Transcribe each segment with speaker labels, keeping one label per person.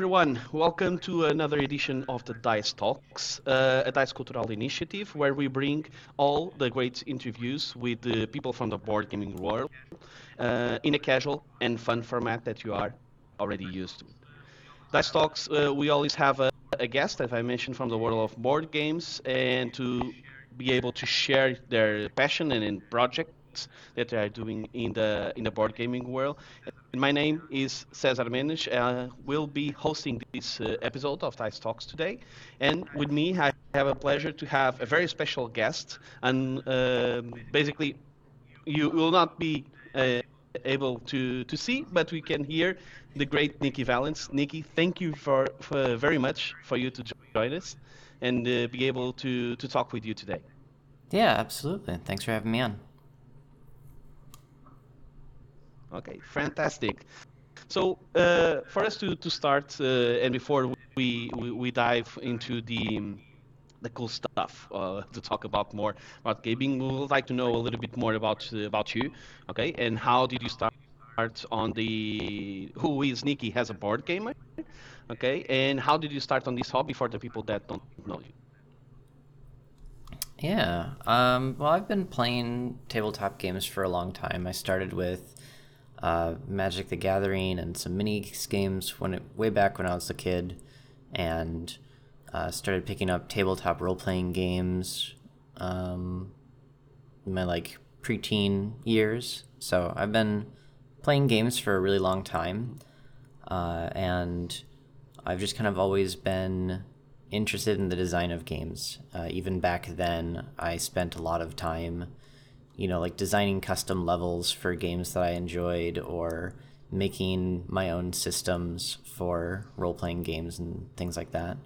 Speaker 1: everyone. Welcome to another edition of the Dice Talks, uh, a Dice Cultural initiative where we bring all the great interviews with the people from the board gaming world uh, in a casual and fun format that you are already used to. Dice Talks, uh, we always have a, a guest, as I mentioned, from the world of board games, and to be able to share their passion and in projects that they are doing in the in the board gaming world. My name is Cesar Mendes. Uh, will be hosting this uh, episode of Dice Talks today, and with me I have a pleasure to have a very special guest. And uh, basically, you will not be uh, able to to see, but we can hear the great Nikki Valens. Nikki, thank you for, for very much for you to join us and uh, be able to to talk with you today.
Speaker 2: Yeah, absolutely. Thanks for having me on.
Speaker 1: Okay, fantastic. So uh, for us to, to start, uh, and before we, we, we dive into the the cool stuff uh, to talk about more about gaming, we would like to know a little bit more about about you. Okay, and how did you start on the who is Nikki as a board gamer? Okay, and how did you start on this hobby for the people that don't know you?
Speaker 2: Yeah. Um, well, I've been playing tabletop games for a long time. I started with uh, Magic the Gathering and some mini games when it, way back when I was a kid, and uh, started picking up tabletop role playing games um, in my like preteen years. So I've been playing games for a really long time, uh, and I've just kind of always been interested in the design of games. Uh, even back then, I spent a lot of time, you know, like designing custom levels for games that I enjoyed or making my own systems for role playing games and things like that.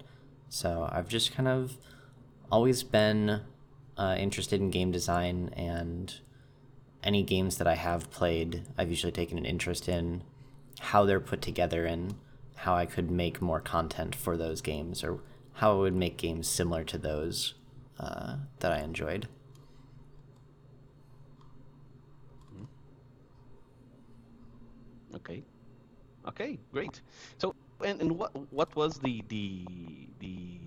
Speaker 2: So I've just kind of always been uh, interested in game design and any games that I have played, I've usually taken an interest in how they're put together and how I could make more content for those games or how I would make games similar to those uh, that I enjoyed.
Speaker 1: Okay. Okay, great. So, and, and what what was the the the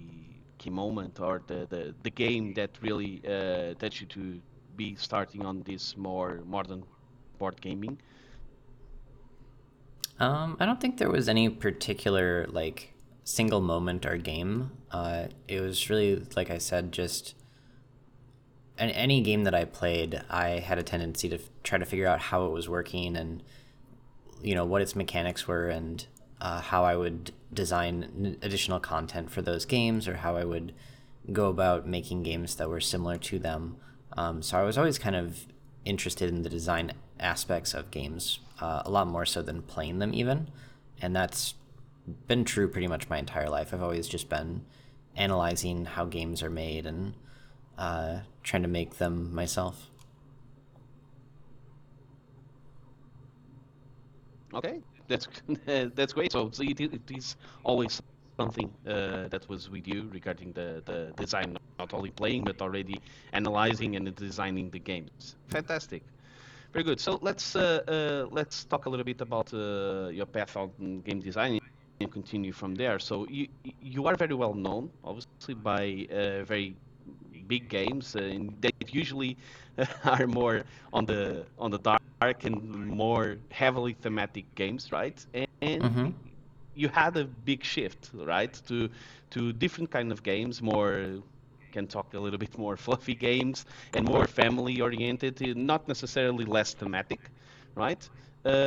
Speaker 1: key moment or the the, the game that really uh, led you to be starting on this more modern board gaming?
Speaker 2: Um, I don't think there was any particular like single moment or game. Uh, it was really, like I said, just an, any game that I played, I had a tendency to f- try to figure out how it was working and you know what its mechanics were and uh, how I would design additional content for those games or how I would go about making games that were similar to them. Um, so I was always kind of interested in the design aspects of games uh, a lot more so than playing them even, and that's been true pretty much my entire life. I've always just been analyzing how games are made and uh, trying to make them myself.
Speaker 1: Okay, that's that's great. So, so it, it is always something uh, that was with you regarding the, the design, not only playing but already analyzing and designing the games. Fantastic, very good. So let's uh, uh, let's talk a little bit about uh, your path on game design and continue from there. So you you are very well known, obviously, by uh, very big games, uh, and they usually are more on the on the dark and more heavily thematic games, right? And
Speaker 2: Mm-hmm.
Speaker 1: you had a big shift, right, to to different kind of games, more can talk a little bit more fluffy games and more family oriented, not necessarily less thematic, right? Uh,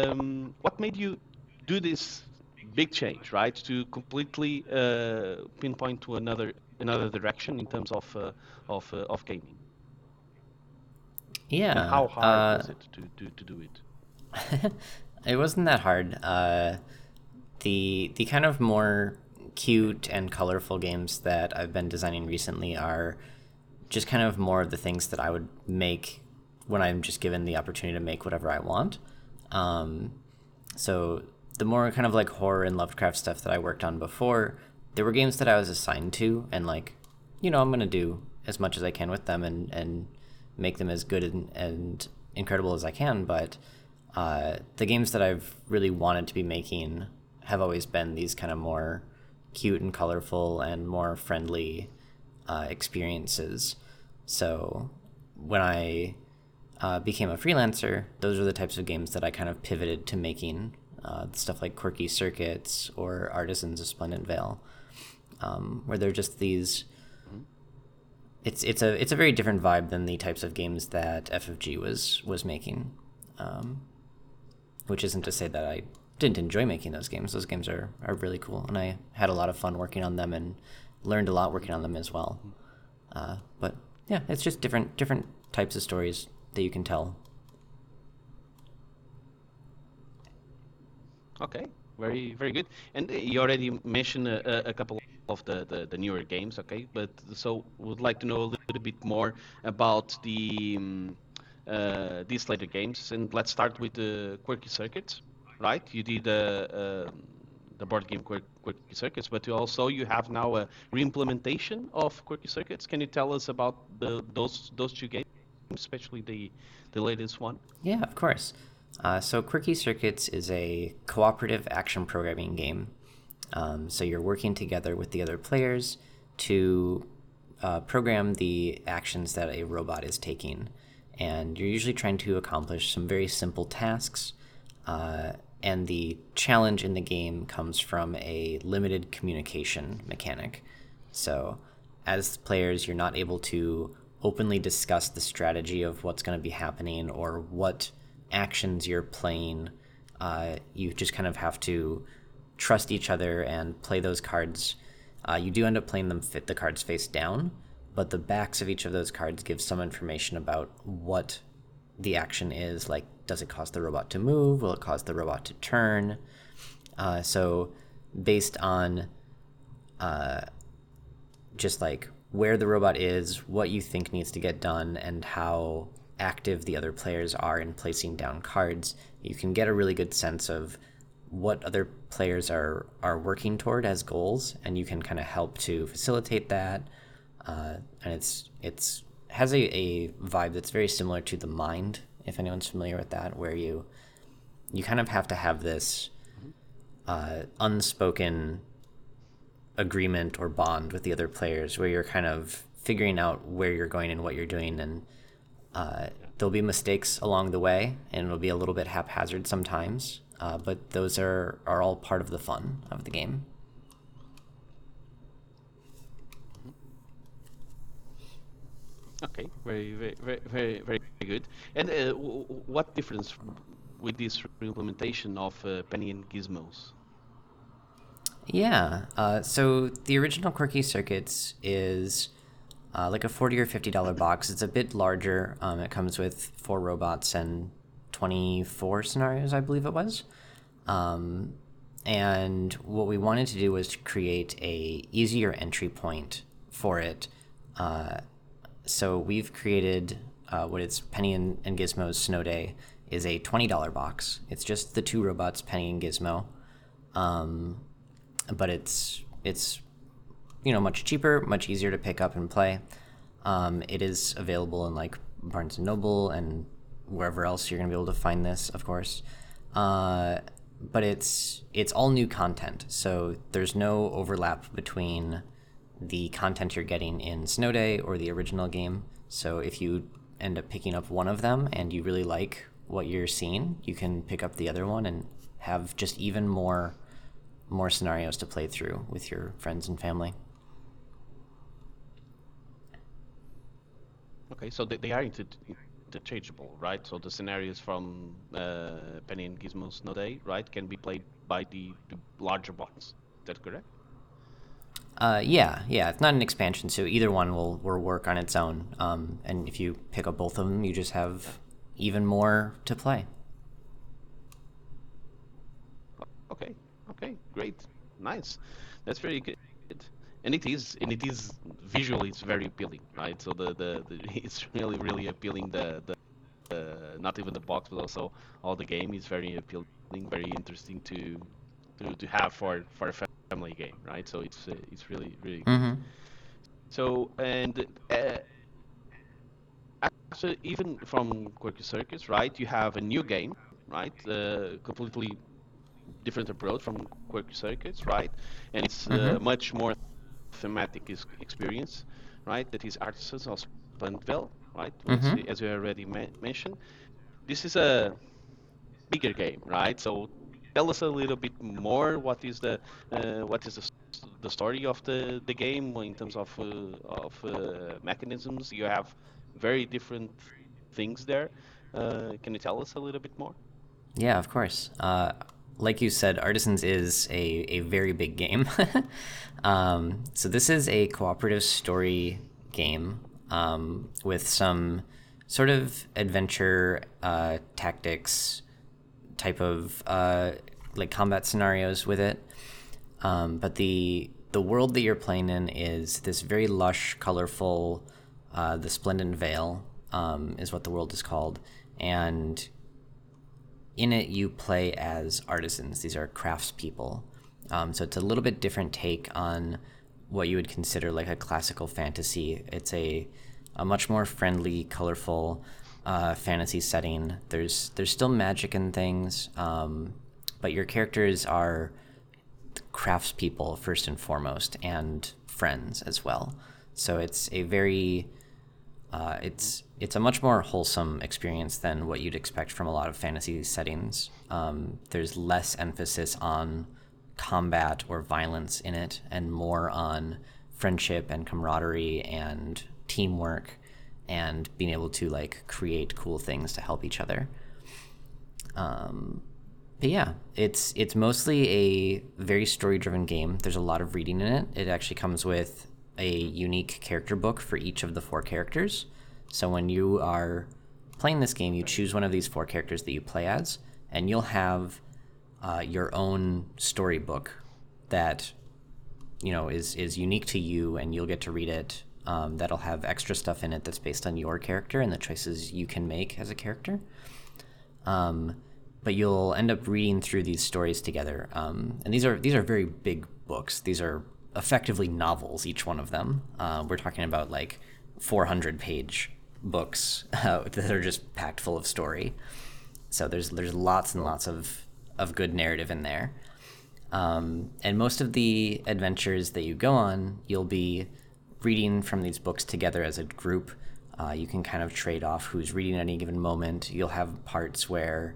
Speaker 1: um, what made you do this big change, right? To completely uh, pinpoint to another another direction in terms of uh, of uh, of gaming. And
Speaker 2: Yeah.
Speaker 1: how hard
Speaker 2: Uh,
Speaker 1: was it to, to, to do it?
Speaker 2: it wasn't that hard. Uh, the the kind of more cute and colorful games that I've been designing recently are just kind of more of the things that I would make when I'm just given the opportunity to make whatever I want. Um, so the more kind of like horror and Lovecraft stuff that I worked on before, there were games that I was assigned to, and like, you know, I'm gonna do as much as I can with them and and make them as good and, and incredible as I can. But uh, the games that I've really wanted to be making have always been these kind of more cute and colorful and more friendly uh, experiences. So when I uh, became a freelancer, those are the types of games that I kind of pivoted to making. Uh, stuff like Quirky Circuits or Artisans of Splendent Vale, um, where they're just these. It's it's a it's a very different vibe than the types of games that FFG was was making, um, which isn't to say that I didn't enjoy making those games. Those games are, are really cool, and I had a lot of fun working on them and learned a lot working on them as well. Uh, but yeah, it's just different different types of stories that you can tell.
Speaker 1: Okay, very very good. And uh, you already mentioned a, a couple of the, the, the, newer games, okay? But so would like to know a little bit more about the um, uh, these later games, and let's start with the Quirky Circuits, right? You did uh, the board game Quirky Circuits, but you also you have now a reimplementation of Quirky Circuits. Can you tell us about the, those those two games? especially the the latest one?
Speaker 2: Yeah, of course. Uh, so Quirky Circuits is a cooperative action programming game. Um, so you're working together with the other players to uh, program the actions that a robot is taking, and you're usually trying to accomplish some very simple tasks. Uh, and the challenge in the game comes from a limited communication mechanic. So, as players, you're not able to openly discuss the strategy of what's going to be happening or what actions you're playing. Uh, you just kind of have to trust each other and play those cards. Uh, you do end up playing them fit the cards face down, but the backs of each of those cards give some information about what the action is. Like, does it cause the robot to move? Will it cause the robot to turn? Uh, so, based on uh, just like where the robot is, what you think needs to get done, and how active the other players are in placing down cards, you can get a really good sense of what other players are are working toward as goals, and you can kind of help to facilitate that. Uh, and it's it's has a, a vibe that's very similar to the mind, if anyone's familiar with that, where you you kind of have to have this uh, unspoken agreement or bond with the other players where you're kind of figuring out where you're going and what you're doing and uh, there'll be mistakes along the way and it'll be a little bit haphazard sometimes uh, but those are, are all part of the fun of the game
Speaker 1: okay very very very very, very good and uh, what difference with this implementation of uh, Penny and Gizmo's
Speaker 2: yeah. Uh, so the original Quirky Circuits is uh, like a forty or fifty dollar box. It's a bit larger. Um, it comes with four robots and twenty four scenarios, I believe it was. Um, and what we wanted to do was to create a easier entry point for it. Uh, so we've created uh, it's Penny and, and Gizmo's Snow Day is a twenty dollar box. It's just the two robots, Penny and Gizmo. Um, but it's it's you know much cheaper, much easier to pick up and play. Um, it is available in like Barnes and Noble and wherever else you're gonna be able to find this, of course. Uh, but it's it's all new content, so there's no overlap between the content you're getting in Snow Day or the original game. So if you end up picking up one of them and you really like what you're seeing, you can pick up the other one and have just even more more scenarios to play through with your friends and family.
Speaker 1: Okay, so they, they are inter interchangeable, right? So the scenarios from uh, Penny and Gizmo's Snow Day, right, can be played by the, the larger box. Is that correct?
Speaker 2: Uh, yeah, yeah. It's not an expansion, so either one will, will work on its own. Um, and if you pick up both of them, you just have even more to play.
Speaker 1: Okay, Okay, great, nice. That's very good. And it is, and it is visually, it's very appealing, right? So the the, the it's really really appealing. The the uh, not even the box, but also all the game is very appealing, very interesting to to, to have for for a family game, right? So it's uh, it's really really.
Speaker 2: Mm-hmm.
Speaker 1: So and. Uh, actually, even from Quirky Circuits right? You have a new game, right? Uh, completely different approach from Quirky Circuits, right? And it's uh, much more thematic is- experience, right? That is Artisans of Splendent Vale, right? As,
Speaker 2: Mhm.
Speaker 1: as you already men- mentioned. This is a bigger game, right? So tell us a little bit more. What is the uh, what is the, the story of the, the game in terms of uh, of uh, mechanisms? You have very different things there. Uh, can you tell us a little bit more?
Speaker 2: Yeah, of course. Like you said, Artisans is a, a very big game. um, so this is a cooperative story game um, with some sort of adventure uh, tactics type of uh, like combat scenarios with it. Um, but the the world that you're playing in is this very lush, colorful, uh, the Splendent Vale um, is what the world is called, and in it you play as artisans. These are craftspeople. Um, so it's a little bit different take on what you would consider like a classical fantasy. It's a a much more friendly, colorful uh, fantasy setting. There's there's still magic and things, um, but your characters are craftspeople first and foremost, and friends as well. So it's a very uh, it's it's a much more wholesome experience than what you'd expect from a lot of fantasy settings. Um, there's less emphasis on combat or violence in it, and more on friendship and camaraderie and teamwork, and being able to like create cool things to help each other. Um, but yeah, it's it's mostly a very story driven game. There's a lot of reading in it. It actually comes with a unique character book for each of the four characters. So when you are playing this game, you choose one of these four characters that you play as, and you'll have uh, your own storybook that you know is is unique to you, and you'll get to read it. Um, that'll have extra stuff in it that's based on your character and the choices you can make as a character. Um, but you'll end up reading through these stories together. Um, and these are these are very big books. These are effectively novels, each one of them. Uh, we're talking about like 400 page books uh, that are just packed full of story. So there's there's lots and lots of of good narrative in there. Um, and most of the adventures that you go on, you'll be reading from these books together as a group. Uh, you can kind of trade off who's reading at any given moment. You'll have parts where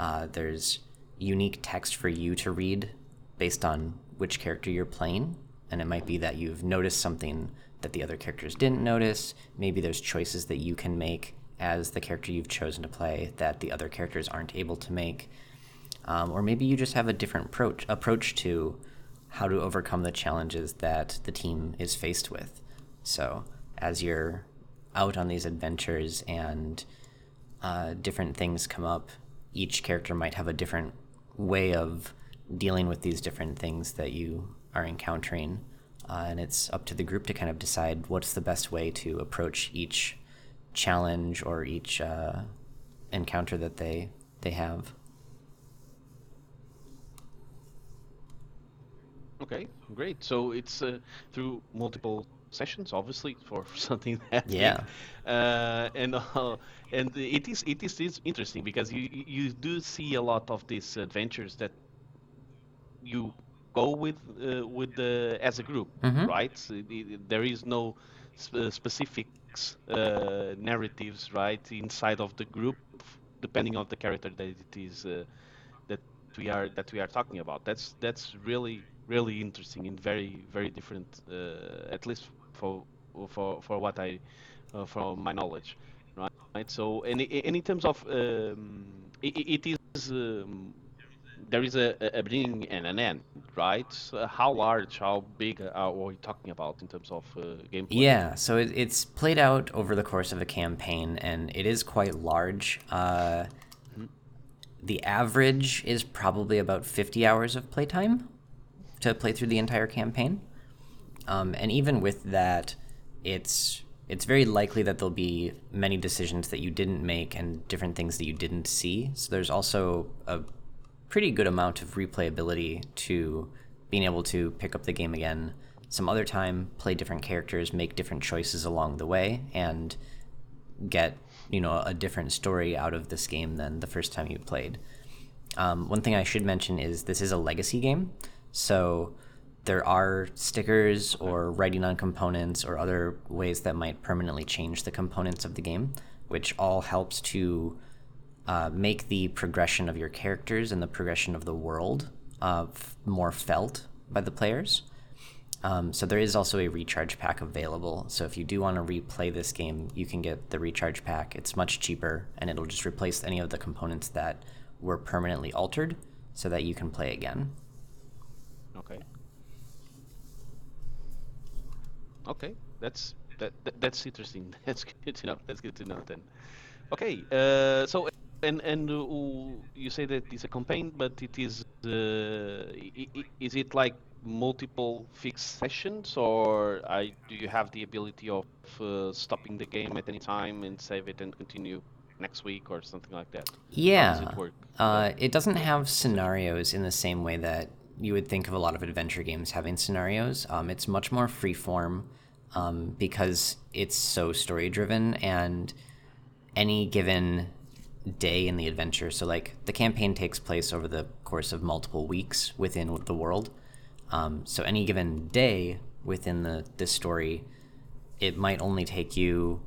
Speaker 2: uh, there's unique text for you to read based on which character you're playing. And it might be that you've noticed something that the other characters didn't notice. Maybe there's choices that you can make as the character you've chosen to play that the other characters aren't able to make. Um, or maybe you just have a different approach, approach to how to overcome the challenges that the team is faced with. So, as you're out on these adventures and uh, different things come up, each character might have a different way of dealing with these different things that you are encountering. Uh, and it's up to the group to kind of decide what's the best way to approach each challenge or each uh, encounter that they they have.
Speaker 1: Okay, great. So it's uh, through multiple sessions, obviously, for something that.
Speaker 2: Yeah.
Speaker 1: Uh, and uh, and it is it is is interesting because you you do see a lot of these adventures that you go with uh, with the as a group,
Speaker 2: Mhm.
Speaker 1: right? So it- it- there is no sp- specifics uh, narratives, right, inside of the group, depending on the character that it is uh, that we are that we are talking about. That's that's really really interesting and very very different, uh, at least for for for what I uh, from my knowledge, right? Right. So and, and in terms of um, it, it is um, there is a, a beginning and an end, right? So how large, how big are we talking about in terms of uh, gameplay?
Speaker 2: Yeah, so it, it's played out over the course of a campaign, and it is quite large. Uh, the average is probably about 50 hours of playtime to play through the entire campaign. Um, and even with that, it's it's very likely that there'll be many decisions that you didn't make and different things that you didn't see. So there's also a pretty good amount of replayability to being able to pick up the game again some other time, play different characters, make different choices along the way, and get you know a different story out of this game than the first time you played. Um, one thing I should mention is this is a legacy game, so there are stickers or writing on components or other ways that might permanently change the components of the game, which all helps to uh, make the progression of your characters and the progression of the world uh, more felt by the players. Um, so there is also a recharge pack available. So if you do want to replay this game, you can get the recharge pack. It's much cheaper, and it'll just replace any of the components that were permanently altered, so that you can play again.
Speaker 1: Okay. Okay, that's that, that that's interesting. That's good to know. That's good to know then. Okay, uh, so and and uh, you say that it's a campaign, but it is uh, is it like multiple fixed sessions, or I, do you have the ability of uh, stopping the game at any time and save it and continue next week or something like that? How does
Speaker 2: Yeah.
Speaker 1: it work?
Speaker 2: Uh, it doesn't have scenarios in the same way that you would think of a lot of adventure games having scenarios. Um, it's much more freeform um, because it's so story driven, and any given day in the adventure, so like the campaign takes place over the course of multiple weeks within the world. Um, so any given day within the this story, it might only take you,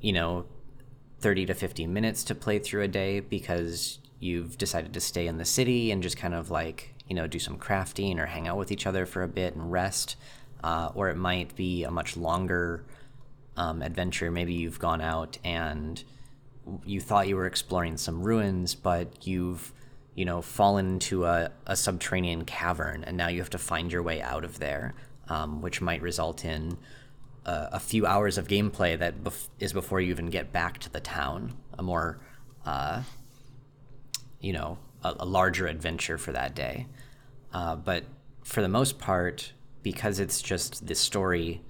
Speaker 2: you know, 30 to 50 minutes to play through a day because you've decided to stay in the city and just kind of like, you know, do some crafting or hang out with each other for a bit and rest. Uh, or it might be a much longer um, adventure. Maybe you've gone out and you thought you were exploring some ruins, but you've, you know, fallen into a, a subterranean cavern and now you have to find your way out of there, um, which might result in a, a few hours of gameplay that bef- is before you even get back to the town. A more, uh, you know, a, a larger adventure for that day. Uh, but for the most part, because it's just this story,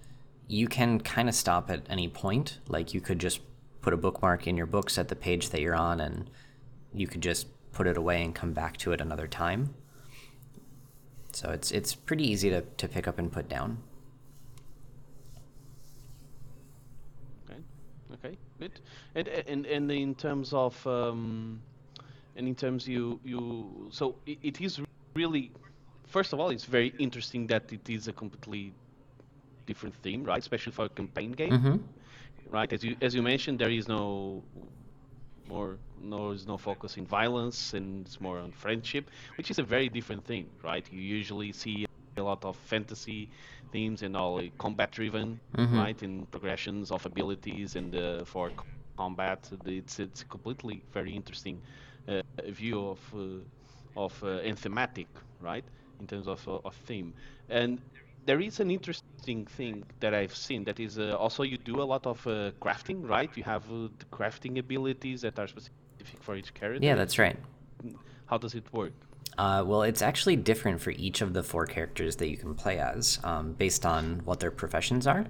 Speaker 2: you can kind of stop at any point. Like you could just put a bookmark in your books at the page that you're on, and you could just put it away and come back to it another time. So it's it's pretty easy to, to pick up and put down.
Speaker 1: Okay. Okay. Good. And and and in terms of um, and in terms you you so it, it is really first of all it's very interesting that it is a completely different theme, right? Especially for a campaign game,
Speaker 2: Mm-hmm.
Speaker 1: Right? As you as you mentioned, there is no more no is no focus in violence and it's more on friendship, which is a very different thing, right? You usually see a lot of fantasy themes and all combat driven,
Speaker 2: Mhm.
Speaker 1: right? In progressions of abilities and uh, for c- combat, it's it's completely very interesting uh, view of uh, of uh, and thematic, right? In terms of uh, of theme, and there is an interesting thing that I've seen that is uh, also you do a lot of uh, crafting, right? You have uh, the crafting abilities that are specific for each character.
Speaker 2: Yeah, that's right.
Speaker 1: How does it work?
Speaker 2: Uh, well, it's actually different for each of the four characters that you can play as, um, based on what their professions are.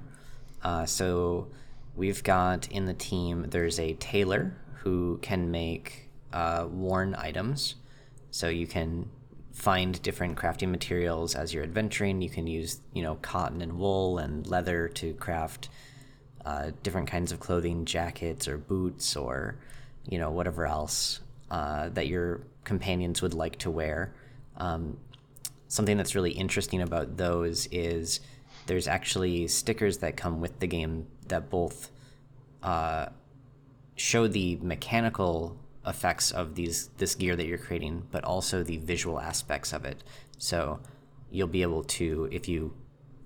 Speaker 2: Uh, so we've got in the team there's a tailor who can make uh, worn items. So you can find different crafting materials as you're adventuring. You can use you know cotton and wool and leather to craft uh, different kinds of clothing, jackets or boots or you know whatever else uh, that your companions would like to wear. Um, something that's really interesting about those is there's actually stickers that come with the game that both uh, show the mechanical effects of these this gear that you're creating, but also the visual aspects of it. So you'll be able to, if you,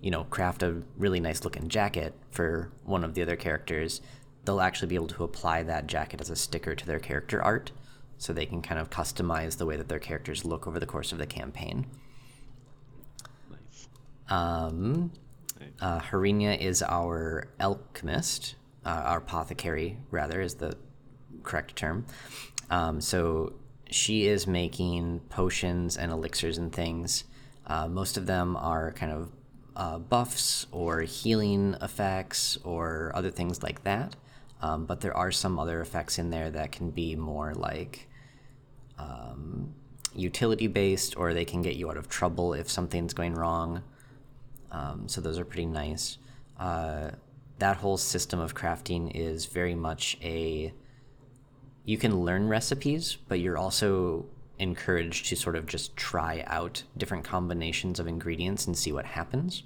Speaker 2: you know, craft a really nice looking jacket for one of the other characters, they'll actually be able to apply that jacket as a sticker to their character art, so they can kind of customize the way that their characters look over the course of the campaign.
Speaker 1: Nice.
Speaker 2: Um, uh, Harinia is our alchemist, uh, our apothecary, rather, is the correct term. Um, so she is making potions and elixirs and things. Uh, most of them are kind of uh, buffs or healing effects or other things like that. Um, but there are some other effects in there that can be more like um, utility based, or they can get you out of trouble if something's going wrong. Um, so those are pretty nice. Uh, that whole system of crafting is very much a. You can learn recipes, but you're also encouraged to sort of just try out different combinations of ingredients and see what happens.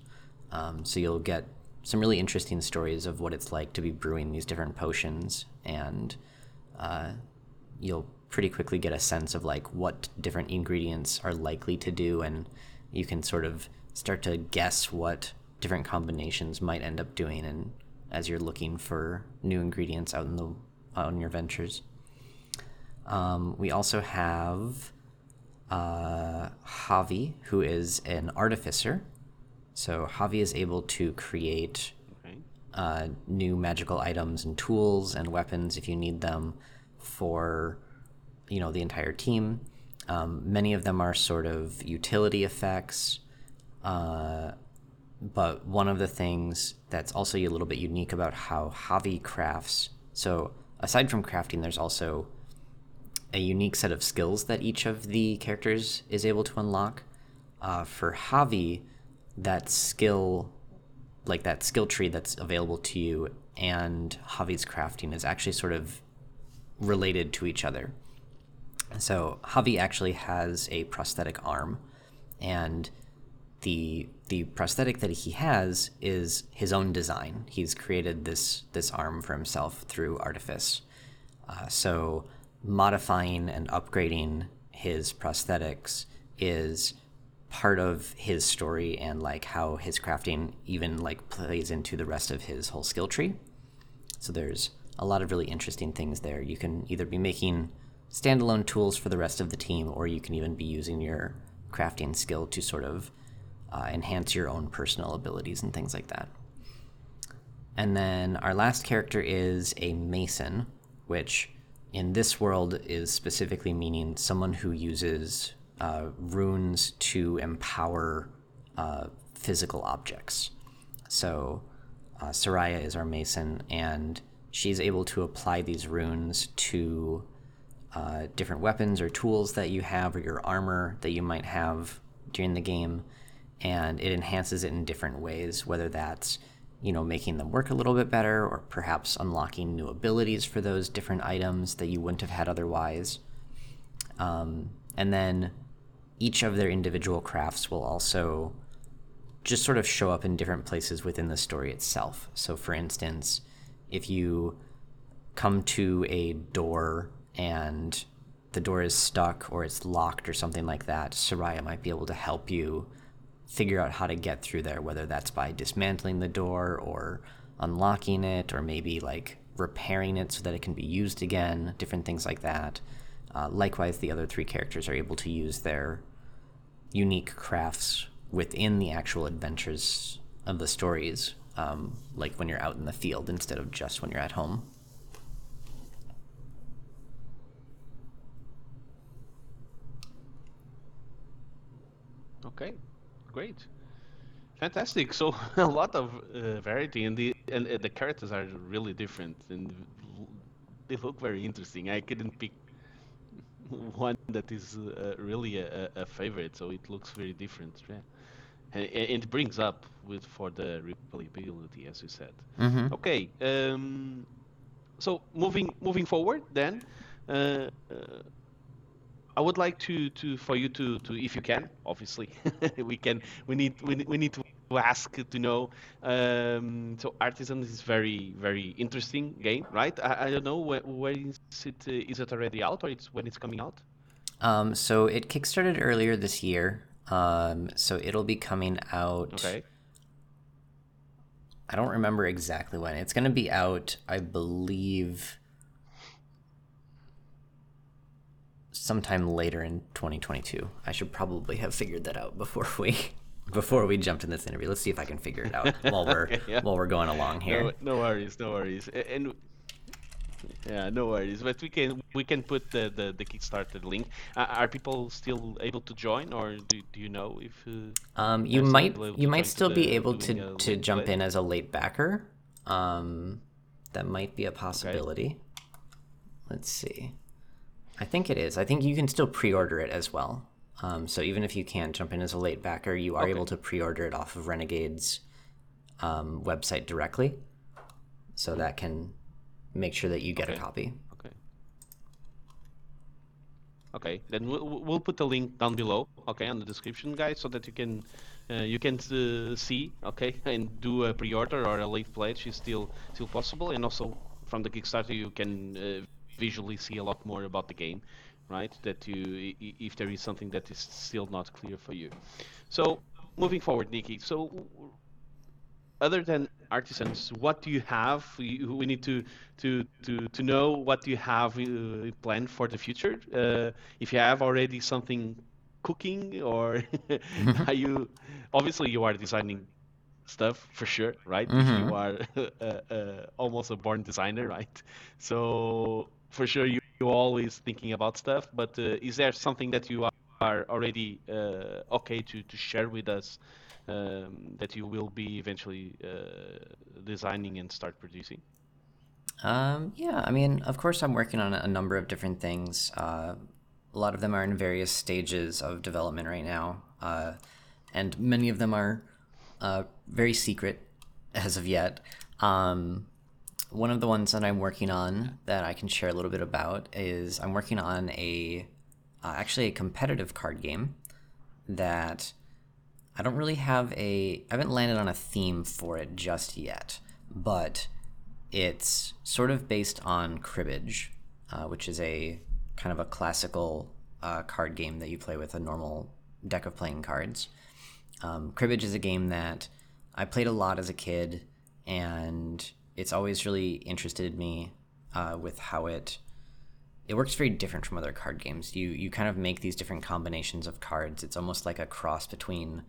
Speaker 2: Um, so you'll get some really interesting stories of what it's like to be brewing these different potions, and uh, you'll pretty quickly get a sense of like what different ingredients are likely to do, and you can sort of start to guess what different combinations might end up doing, and as you're looking for new ingredients out in the in your ventures. Um, we also have uh, Javi, who is an artificer. So Javi is able to create
Speaker 1: Okay.
Speaker 2: uh, new magical items and tools and weapons if you need them for you know the entire team. Um, many of them are sort of utility effects, uh, but one of the things that's also a little bit unique about how Javi crafts. So aside from crafting, there's also a unique set of skills that each of the characters is able to unlock. Uh, for Javi, that skill like that skill tree that's available to you and Javi's crafting is actually sort of related to each other. So Javi actually has a prosthetic arm, and the the prosthetic that he has is his own design. He's created this this arm for himself through artifice. Uh, so modifying and upgrading his prosthetics is part of his story and like how his crafting even like plays into the rest of his whole skill tree. So there's a lot of really interesting things there. You can either be making standalone tools for the rest of the team, or you can even be using your crafting skill to sort of uh, enhance your own personal abilities and things like that. And then our last character is a mason, which in this world is specifically meaning someone who uses uh, runes to empower uh, physical objects. So uh, Soraya is our mason, and she's able to apply these runes to uh, different weapons or tools that you have, or your armor that you might have during the game, and it enhances it in different ways, whether that's you know making them work a little bit better, or perhaps unlocking new abilities for those different items that you wouldn't have had otherwise. Um, and then each of their individual crafts will also just sort of show up in different places within the story itself. So, for instance, if you come to a door and the door is stuck or it's locked or something like that, Soraya might be able to help you figure out how to get through there, whether that's by dismantling the door or unlocking it or maybe like repairing it so that it can be used again, different things like that. Uh, likewise, the other three characters are able to use their unique crafts within the actual adventures of the stories, um, like when you're out in the field instead of just when you're at home.
Speaker 1: Okay, great, fantastic. So a lot of uh, variety, and the and uh, the characters are really different, and they look very interesting. I couldn't pick one that is uh, really a, a favorite, so it looks very different. Yeah. And and it brings up with for the replayability, as you said.
Speaker 2: Mm-hmm.
Speaker 1: Okay. Um, so moving moving forward, then, uh, uh, I would like to, to for you to, to if you can, obviously, we can we need we, need- we need to ask to know. Um, so Artisan is very very interesting game, right? I, I don't know where, where is it uh, is it already out or it's when it's coming out?
Speaker 2: Um, so it kickstarted earlier this year. Um, so it'll be coming out.
Speaker 1: Okay.
Speaker 2: I don't remember exactly when. It's going to be out, I believe, sometime later in 2022. I should probably have figured that out before we before we jumped in this interview. Let's see if I can figure it out while we're
Speaker 1: Okay, yeah.
Speaker 2: while we're going along here.
Speaker 1: No, no worries, no worries. A- And yeah, no worries. But we can we can put the the, the Kickstarter link. Uh, are people still able to join, or do, do you know if? Uh,
Speaker 2: Um, you might you might still be able to to jump
Speaker 1: play?
Speaker 2: in as a late backer. Um, that might be a possibility. Let's see. I think it is. I think you can still pre-order it as well. Um, so even if you can't jump in as a late backer, you are
Speaker 1: Okay.
Speaker 2: able to pre-order it off of Renegade's um, website directly. So that can make sure that you get a copy.
Speaker 1: Okay. okay, then we'll, we'll put the link down below, okay, on the description, guys, so that you can uh, you can uh, see, okay, and do a pre-order or a late pledge is still still possible, and also from the Kickstarter you can uh, visually see a lot more about the game, right? That you if there is something that is still not clear for you. So moving forward, Nikki. So other than artisans, what do you have? We, we need to to to to know what you have uh, planned for the future. Uh, if you have already something cooking, or are you obviously you are designing stuff for sure, right?
Speaker 2: Mm-hmm.
Speaker 1: You are uh, uh, almost a born designer, right? So for sure you you always thinking about stuff. But uh, is there something that you are already uh, okay to to share with us? um, that you will be eventually uh, designing and start producing?
Speaker 2: Um, yeah, I mean, of course, I'm working on a number of different things. Uh, a lot of them are in various stages of development right now, uh, and many of them are uh, very secret as of yet. Um, one of the ones that I'm working on that I can share a little bit about is I'm working on a uh, actually a competitive card game that I don't really have a. I haven't landed on a theme for it just yet, but it's sort of based on cribbage, uh, which is a kind of a classical uh, card game that you play with a normal deck of playing cards. Um, cribbage is a game that I played a lot as a kid, and it's always really interested me uh, with how it it works very different from other card games. You you kind of make these different combinations of cards. It's almost like a cross between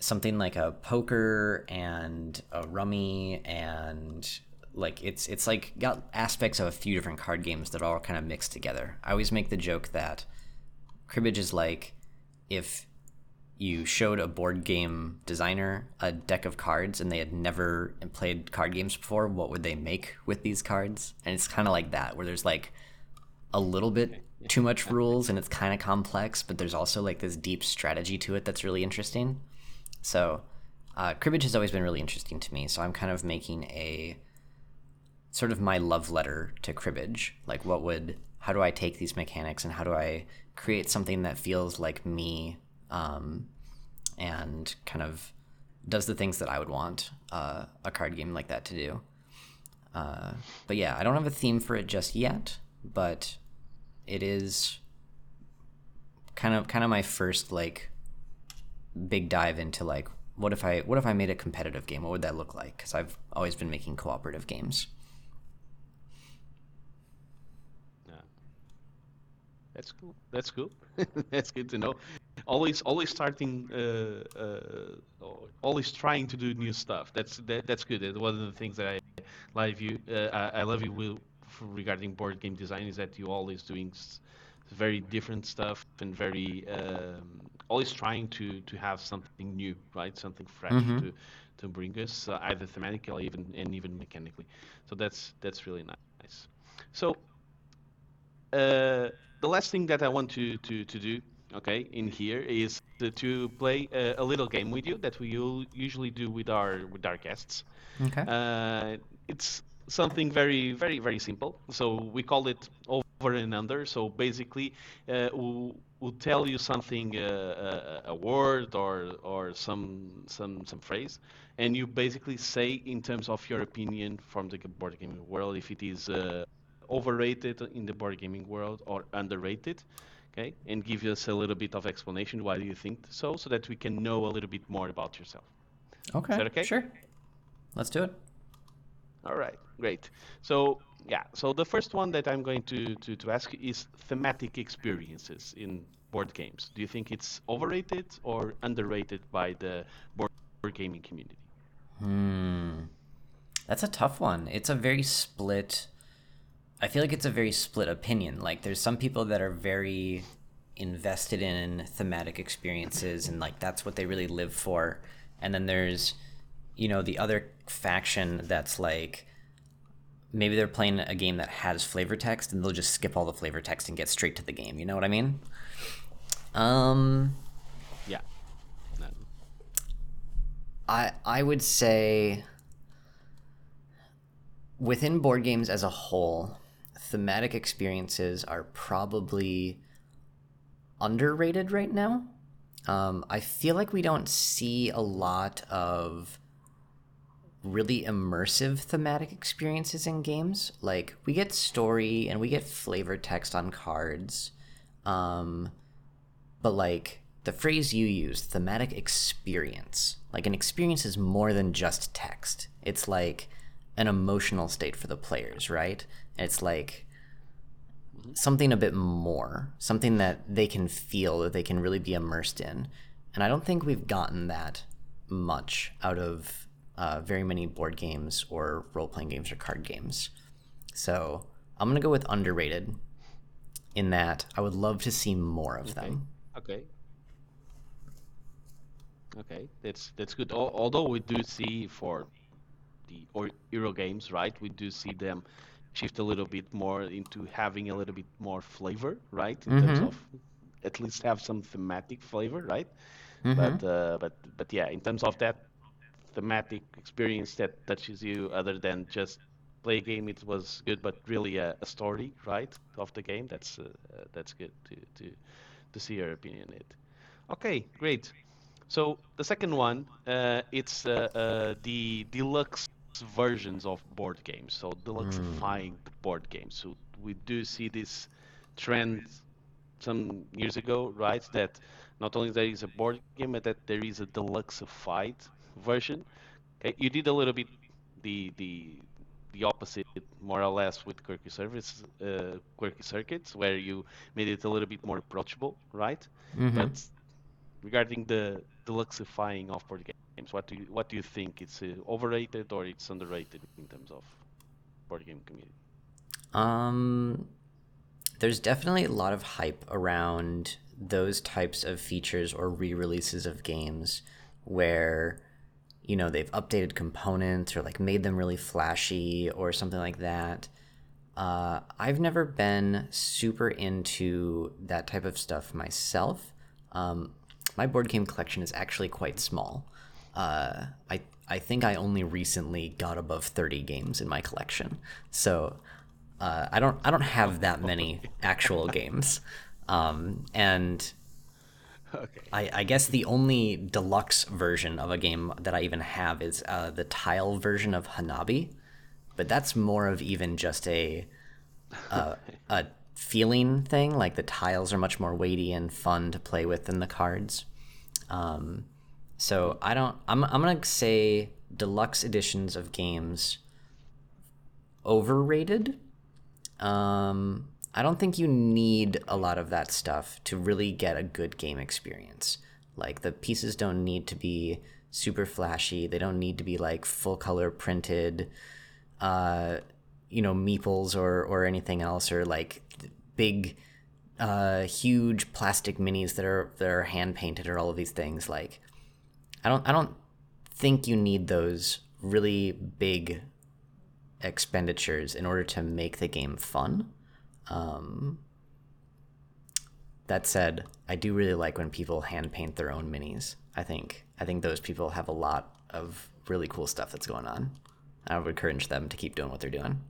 Speaker 2: something like a poker and a rummy and like it's it's like got aspects of a few different card games that all kind of mixed together. I always make the joke that cribbage is like if you showed a board game designer a deck of cards and they had never played card games before, what would they make with these cards? And it's kind of like that where there's like a little bit too much rules and it's kind of complex, but there's also like this deep strategy to it that's really interesting. So, uh, cribbage has always been really interesting to me. So I'm kind of making a sort of my love letter to cribbage. Like, what would, how do I take these mechanics and how do I create something that feels like me um, and kind of does the things that I would want uh, a card game like that to do. Uh, but yeah, I don't have a theme for it just yet, but it is kind of kind of my first like big dive into like what if I what if I made a competitive game? What would that look like? Because I've always been making cooperative games.
Speaker 1: Yeah, that's cool. That's cool. that's good to know. Always, always starting, uh, uh, always trying to do new stuff. That's that, that's good. One of the things that I love you, uh, I, I love you will regarding board game design is that you always doing very different stuff and very um, always trying to to have something new, right? Something fresh mm-hmm. to to bring us uh, either thematically even and even mechanically. So that's that's really nice. So uh, the last thing that I want to to to do, okay, in here is to, to play a, a, little game with you that we usually do with our with our guests.
Speaker 2: Okay.
Speaker 1: Uh, it's something very very very simple. So we call it over and under. So basically, uh, we'll, we'll, tell you something, uh, a, a, word or or some some some phrase, and you basically say in terms of your opinion from the board gaming world if it is uh, overrated in the board gaming world or underrated. Okay, and give us a little bit of explanation why do you think so, so that we can know a little bit more about yourself.
Speaker 2: Okay. okay? Sure. Let's do it.
Speaker 1: All right. Great. So yeah, so the first one that I'm going to, to, to ask is thematic experiences in board games. Do you think it's overrated or underrated by the board gaming community?
Speaker 2: Hmm. That's a tough one. It's a very split. I feel like it's a very split opinion. Like, there's some people that are very invested in thematic experiences and, like, that's what they really live for. And then there's, you know, the other faction that's like, maybe they're playing a game that has flavor text and they'll just skip all the flavor text and get straight to the game. You know what I mean? Um,
Speaker 1: yeah. No.
Speaker 2: I I would say within board games as a whole, thematic experiences are probably underrated right now. Um, I feel like we don't see a lot of really immersive thematic experiences in games. Like we get story and we get flavor text on cards, um, but like the phrase you use, thematic experience, like an experience is more than just text. It's like an emotional state for the players, right? It's like something a bit more, something that they can feel, that they can really be immersed in. And I don't think we've gotten that much out of uh, very many board games or role playing games or card games. So I'm going to go with underrated in that I would love to see more of them.
Speaker 1: Okay. Okay, that's that's good. Although we do see for the or Euro games, right? We do see them shift a little bit more into having a little bit more flavor, right? In terms
Speaker 2: Mhm.
Speaker 1: of at least have some thematic flavor, right?
Speaker 2: Mhm.
Speaker 1: But uh, but but yeah, in terms of that thematic experience that touches you, other than just play a game, it was good, but really a, a story, right, of the game. That's uh, uh, that's good to to to see your opinion on it. Okay, great. So the second one, uh, it's uh, uh, the deluxe versions of board games. So deluxifying the board games. So we do see this trend some years ago, right? That not only there is a board game, but that there is a deluxeified version. Okay, you did a little bit the the the opposite, more or less, with Quirky Service, uh, Quirky Circuits, where you made it a little bit more approachable, right?
Speaker 2: Mhm.
Speaker 1: But regarding the deluxifying of board games, what do you what do you think? It's uh, overrated or it's underrated in terms of board game community?
Speaker 2: Um, there's definitely a lot of hype around those types of features or re-releases of games where you know they've updated components or like made them really flashy or something like that. Uh, I've never been super into that type of stuff myself. Um, my board game collection is actually quite small. Uh, I I think I only recently got above thirty games in my collection, so uh, I don't I don't have that many actual games, um, and
Speaker 1: Okay.
Speaker 2: I, I guess the only deluxe version of a game that I even have is uh, the tile version of Hanabi, but that's more of even just a a, a feeling thing. Like the tiles are much more weighty and fun to play with than the cards. Um, so I don't. I'm I'm gonna say deluxe editions of games overrated. Um, I don't think you need a lot of that stuff to really get a good game experience. Like the pieces don't need to be super flashy. They don't need to be like full color printed, uh, you know, meeples or or anything else, or like big, uh, huge plastic minis that are that are hand painted, or all of these things. Like, I don't I don't think you need those really big expenditures in order to make the game fun. Um, that said, I do really like when people hand paint their own minis. I think I think those people have a lot of really cool stuff that's going on. I would encourage them to keep doing what they're doing.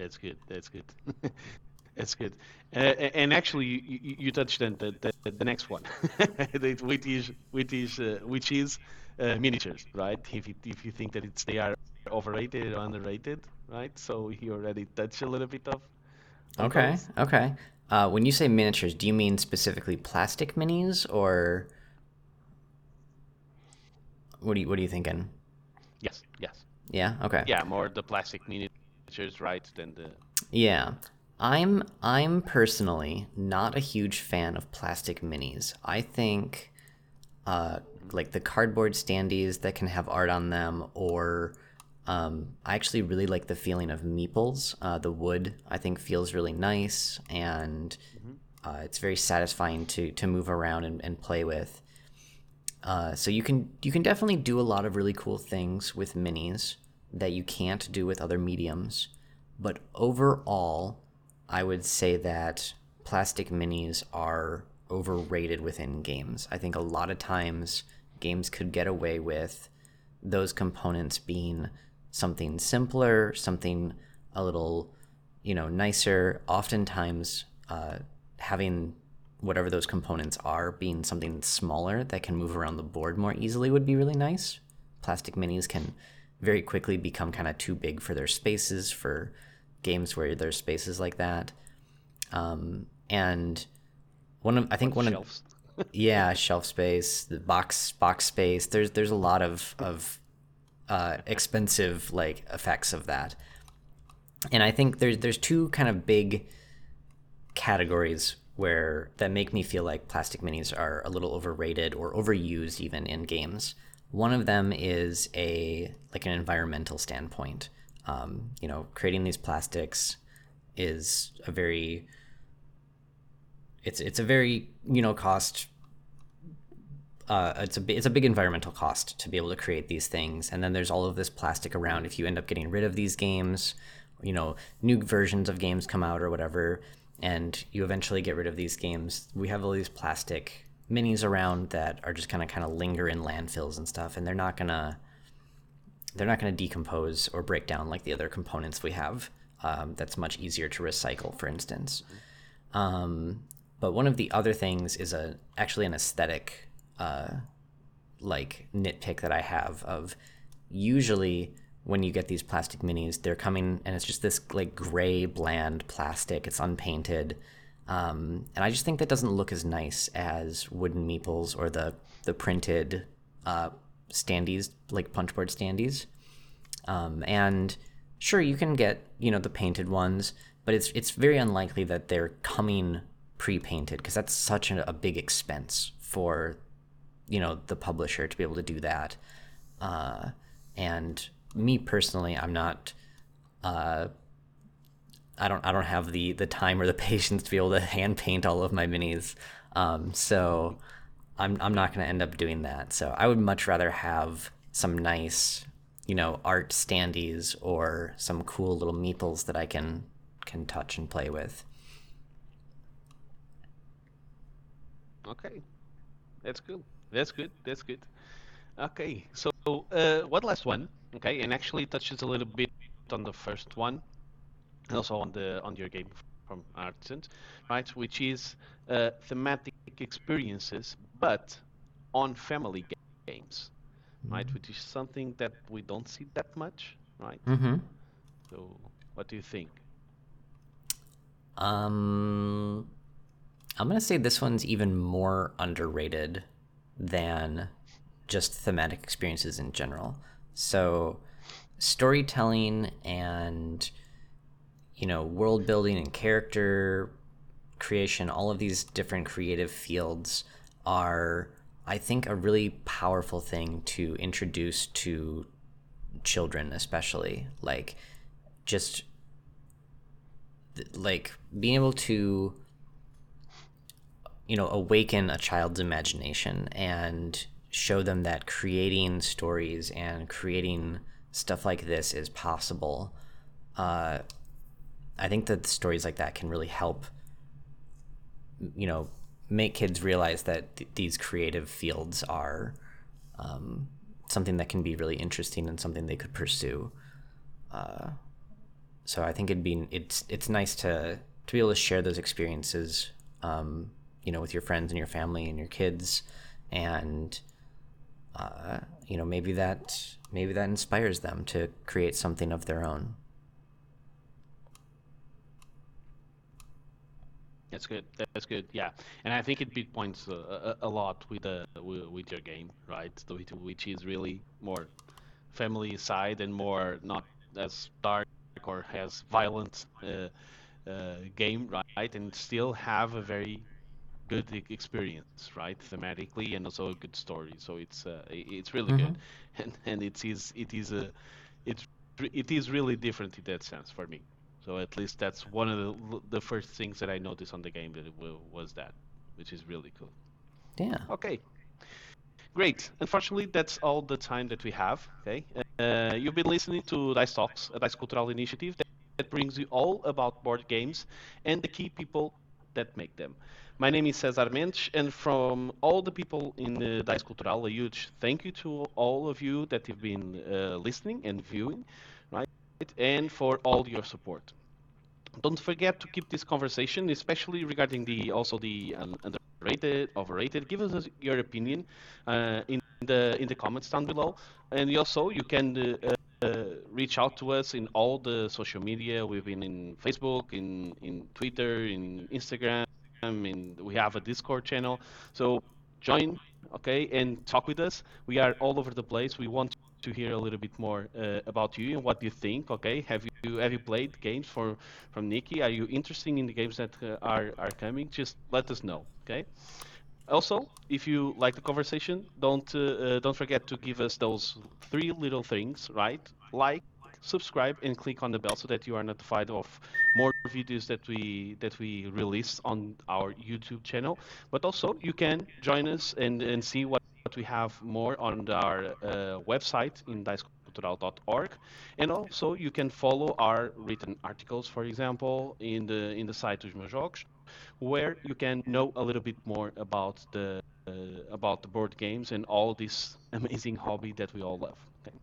Speaker 1: That's good. That's good. That's good. Uh, and actually, you, you, touched on the, the, the next one, which is which is uh, which is uh, miniatures, right? If you, if you think that it's they are overrated or underrated, right? So you already touched a little bit of.
Speaker 2: Okay,
Speaker 1: those.
Speaker 2: okay. Uh, when you say miniatures, do you mean specifically plastic minis, or what are you what are you thinking?
Speaker 1: Yes. Yes.
Speaker 2: Yeah. Okay.
Speaker 1: Yeah. More the plastic right? Than the.
Speaker 2: Yeah. I'm I'm personally not a huge fan of plastic minis. I think uh, like the cardboard standees that can have art on them, or um, I actually really like the feeling of meeples. Uh, the wood I think feels really nice, and uh, it's very satisfying to to move around and, and play with. Uh, so you can you can definitely do a lot of really cool things with minis that you can't do with other mediums. But overall, I would say that plastic minis are overrated within games. I think a lot of times games could get away with those components being something simpler, something a little, you know, nicer. Oftentimes, uh, having whatever those components are being something smaller that can move around the board more easily would be really nice. Plastic minis can very quickly become kind of too big for their spaces for games where there's spaces like that. Um, and one of I think one
Speaker 1: Shelves.
Speaker 2: of yeah shelf space, the box box space. There's there's a lot of of uh, expensive like effects of that, and I think there's there's two kind of big categories where that make me feel like plastic minis are a little overrated or overused even in games. One of them is a like an environmental standpoint. Um, you know, creating these plastics is a very it's it's a very you know cost uh, it's a it's a big environmental cost to be able to create these things, and then there's all of this plastic around. If you end up getting rid of these games, you know, new versions of games come out or whatever, and you eventually get rid of these games, we have all these plastic minis around that are just kind of kind of linger in landfills and stuff, and they're not gonna they're not gonna decompose or break down like the other components we have. Um, that's much easier to recycle, for instance. Um, but one of the other things is a actually an aesthetic uh, like nitpick that I have of usually when you get these plastic minis, they're coming and it's just this like gray, bland plastic. It's unpainted, um, and I just think that doesn't look as nice as wooden meeples or the the printed uh, standees, like punchboard standees. Um, and sure, you can get you know the painted ones, but it's it's very unlikely that they're coming pre-painted because that's such a, a big expense for you know the publisher to be able to do that. Uh, and me personally, I'm not. Uh, I don't. I don't have the the time or the patience to be able to hand paint all of my minis. Um, so I'm I'm not going to end up doing that. So I would much rather have some nice, you know, art standees or some cool little meeples that I can can touch and play with.
Speaker 1: Okay, that's good. That's good. That's good. Okay, so uh, one last one. Okay, and actually touches a little bit on the first one, and also on the on your game from Artisans, right? Which is uh, thematic experiences, but on family ga- games, right? Which is something that we don't see that much, right?
Speaker 2: Mm-hmm.
Speaker 1: So, what do you think?
Speaker 2: Um, I'm gonna say this one's even more underrated than just thematic experiences in general. So, storytelling and you know world building and character creation, all of these different creative fields are, I think, a really powerful thing to introduce to children, especially. Like just like being able to you know awaken a child's imagination and show them that creating stories and creating stuff like this is possible uh, i think that stories like that can really help you know make kids realize that th- these creative fields are um, something that can be really interesting and something they could pursue uh, so I think it'd be it's it's nice to to be able to share those experiences, um, you know, with your friends and your family and your kids, and uh, you know maybe that maybe that inspires them to create something of their own.
Speaker 1: That's good. That's good. Yeah, and I think it beat points uh, a, a lot with uh, with your game, right? The- Which is really more family side and more not as dark or has violent uh, uh, game, right? And still have a very good experience, right? Thematically and also a good story. So it's uh, it's really good, and and it is it is a it's it is really different in that sense for me. So at least that's one of the the first things that I noticed on the game that it wa- was that, which is really cool.
Speaker 2: Yeah.
Speaker 1: Okay, great. Unfortunately, that's all the time that we have. Okay, uh, you've been listening to Dice Talks, a Dice Cultural initiative that, that brings you all about board games and the key people that make them. My name is Cesar Mendes, and from all the people in the Dice Cultural, a huge thank you to all of you that have been uh, listening and viewing? And for all your support. Don't forget to keep this conversation, especially regarding the also the um, underrated, overrated. Give us your opinion uh, in the in the comments down below, and also you can. Uh, uh, reach out to us in all the social media. We've been in Facebook, in in Twitter, in Instagram, and we have a Discord channel. So join, okay, and talk with us. We are all over the place. We want to hear a little bit more uh, about you and what you think. Okay, have you have you played games for from Nikki? Are you interested in the games that uh, are are coming? Just let us know. Okay. Also, if you like the conversation, don't uh, uh don't forget to give us those three little things, right? Like, subscribe, and click on the bell so that you are notified of more videos that we that we release on our YouTube channel. But also, you can join us and and see what what we have more on our uh, website in dicecultural.org and also you can follow our written articles for example in the in the site dos meus jogos where you can know a little bit more about the uh, about the board games and all this amazing hobby that we all love okay.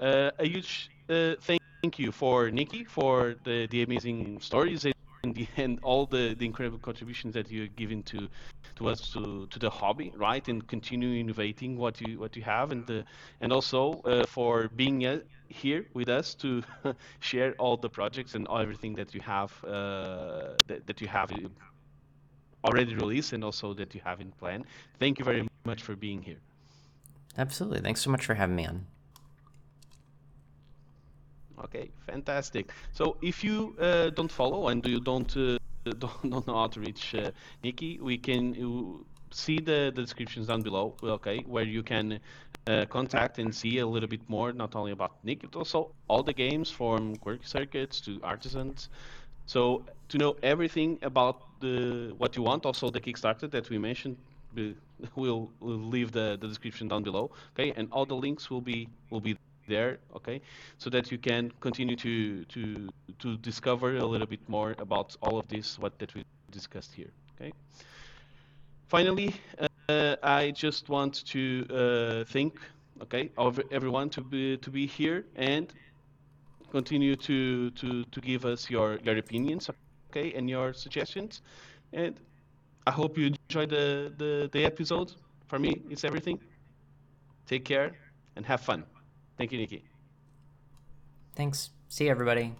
Speaker 1: uh, a huge uh, thank you for Nikki for the, the amazing stories and, the, all the, the incredible contributions that you're giving to to us to, to the hobby right? And continue innovating what you what you have and the, and also uh, for being uh, here with us to share all the projects and everything that you have uh, that, that you have already released and also that you have in plan. Thank you very much for being here.
Speaker 2: Absolutely. Thanks so much for having me on
Speaker 1: okay fantastic so if you uh, don't follow and you don't uh, don't, don't know how to reach uh, Nikki, we can see the, the descriptions down below, okay, where you can uh, contact and see a little bit more, not only about Nikki, but also all the games from Quirk Circuits to Artisans. So to know everything about the what you want, also the Kickstarter that we mentioned, we'll, we'll leave the, the description down below, okay, and all the links will be will be there okay? So that you can continue to to to discover a little bit more about all of this what that we discussed here okay? Finally uh, i just want to uh, thank okay of everyone to be to be here and continue to to to give us your your opinions okay and your suggestions. And i hope you enjoyed the the, the episode. For me it's everything. Take care and have fun Thank you, Nikki.
Speaker 2: Thanks. See you, everybody.